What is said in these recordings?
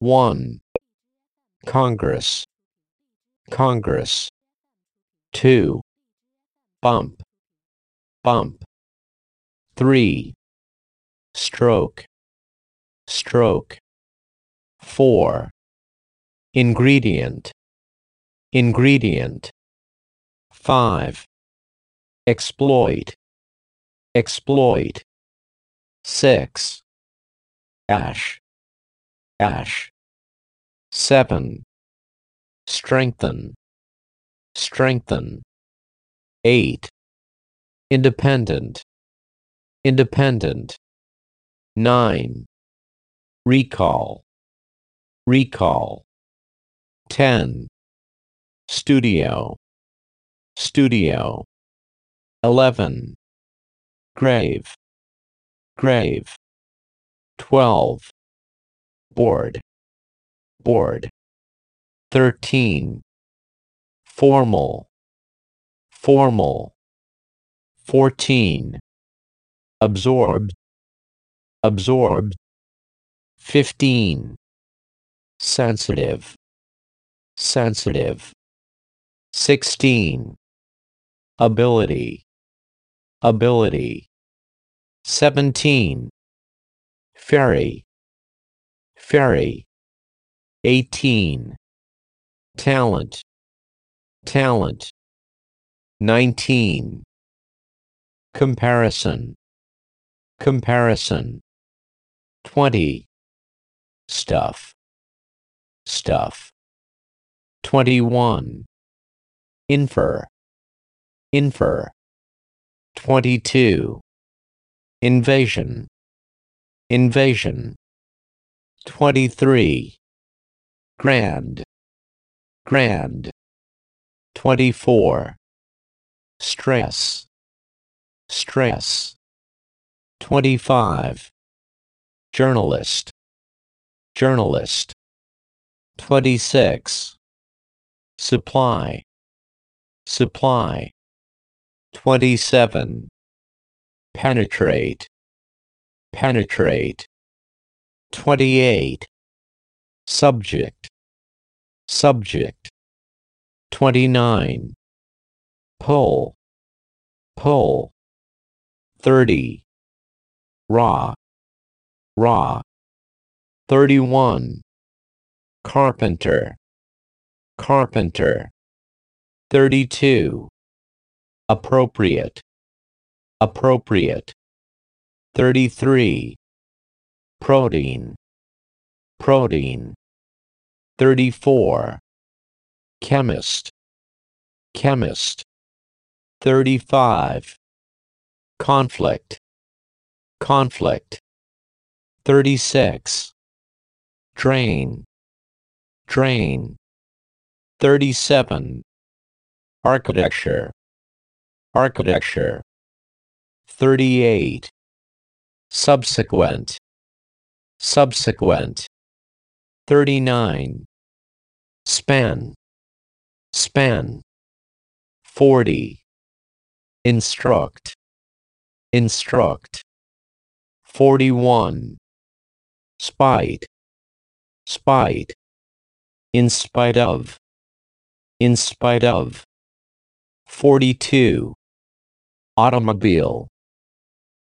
1. Congress, Congress. 2. Bump, bump. 3. Stroke, stroke. 4. Ingredient, ingredient. 5. Exploit, exploit. 6. Ash, ash. 7. Strengthen, strengthen. 8. Independent, independent. 9. Recall, recall. 10. Studio, studio. 11. Grave, grave. 12. Board, board. 13. Formal, formal. 14. Absorbed, absorbed. 15. Sensitive, sensitive. 16. Ability, ability. 17. Ferry, ferry. 18. Talent, talent. 19. Comparison, comparison. 20. Stuff, stuff. 21. Infer, infer. 22. Invasion, invasion. 23. Grand, grand. 24. Stress, stress. 25. Journalist, journalist. 26. Supply, supply. 27. Penetrate, penetrate. 28. Subject, subject. 29. Pull, pull. 30. Raw, raw. 31. Carpenter, carpenter. 32. Appropriate, appropriate. 33. Protein, protein. 34. Chemist, chemist. 35. Conflict, conflict. 36. Drain, drain. 37. Architecture, architecture. 38. Subsequent, subsequent. 39. Span, span. 40. Instruct, instruct. 41. Spite, spite. In spite of, in spite of. 42. Automobile,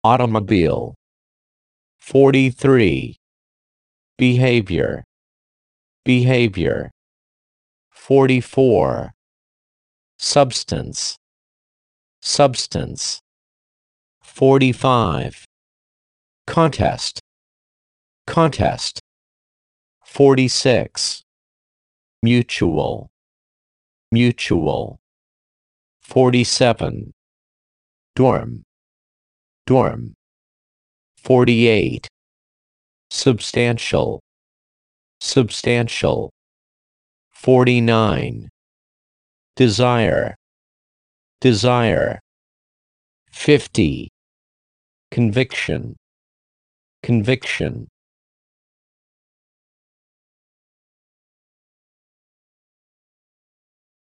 automobile. 43. Behavior, behavior. 44. Substance, substance. 45. Contest, contest. 46. Mutual, mutual. 47. Dorm, dorm. 48. Substantial, substantial. 49. Desire, desire. 50. Conviction, conviction.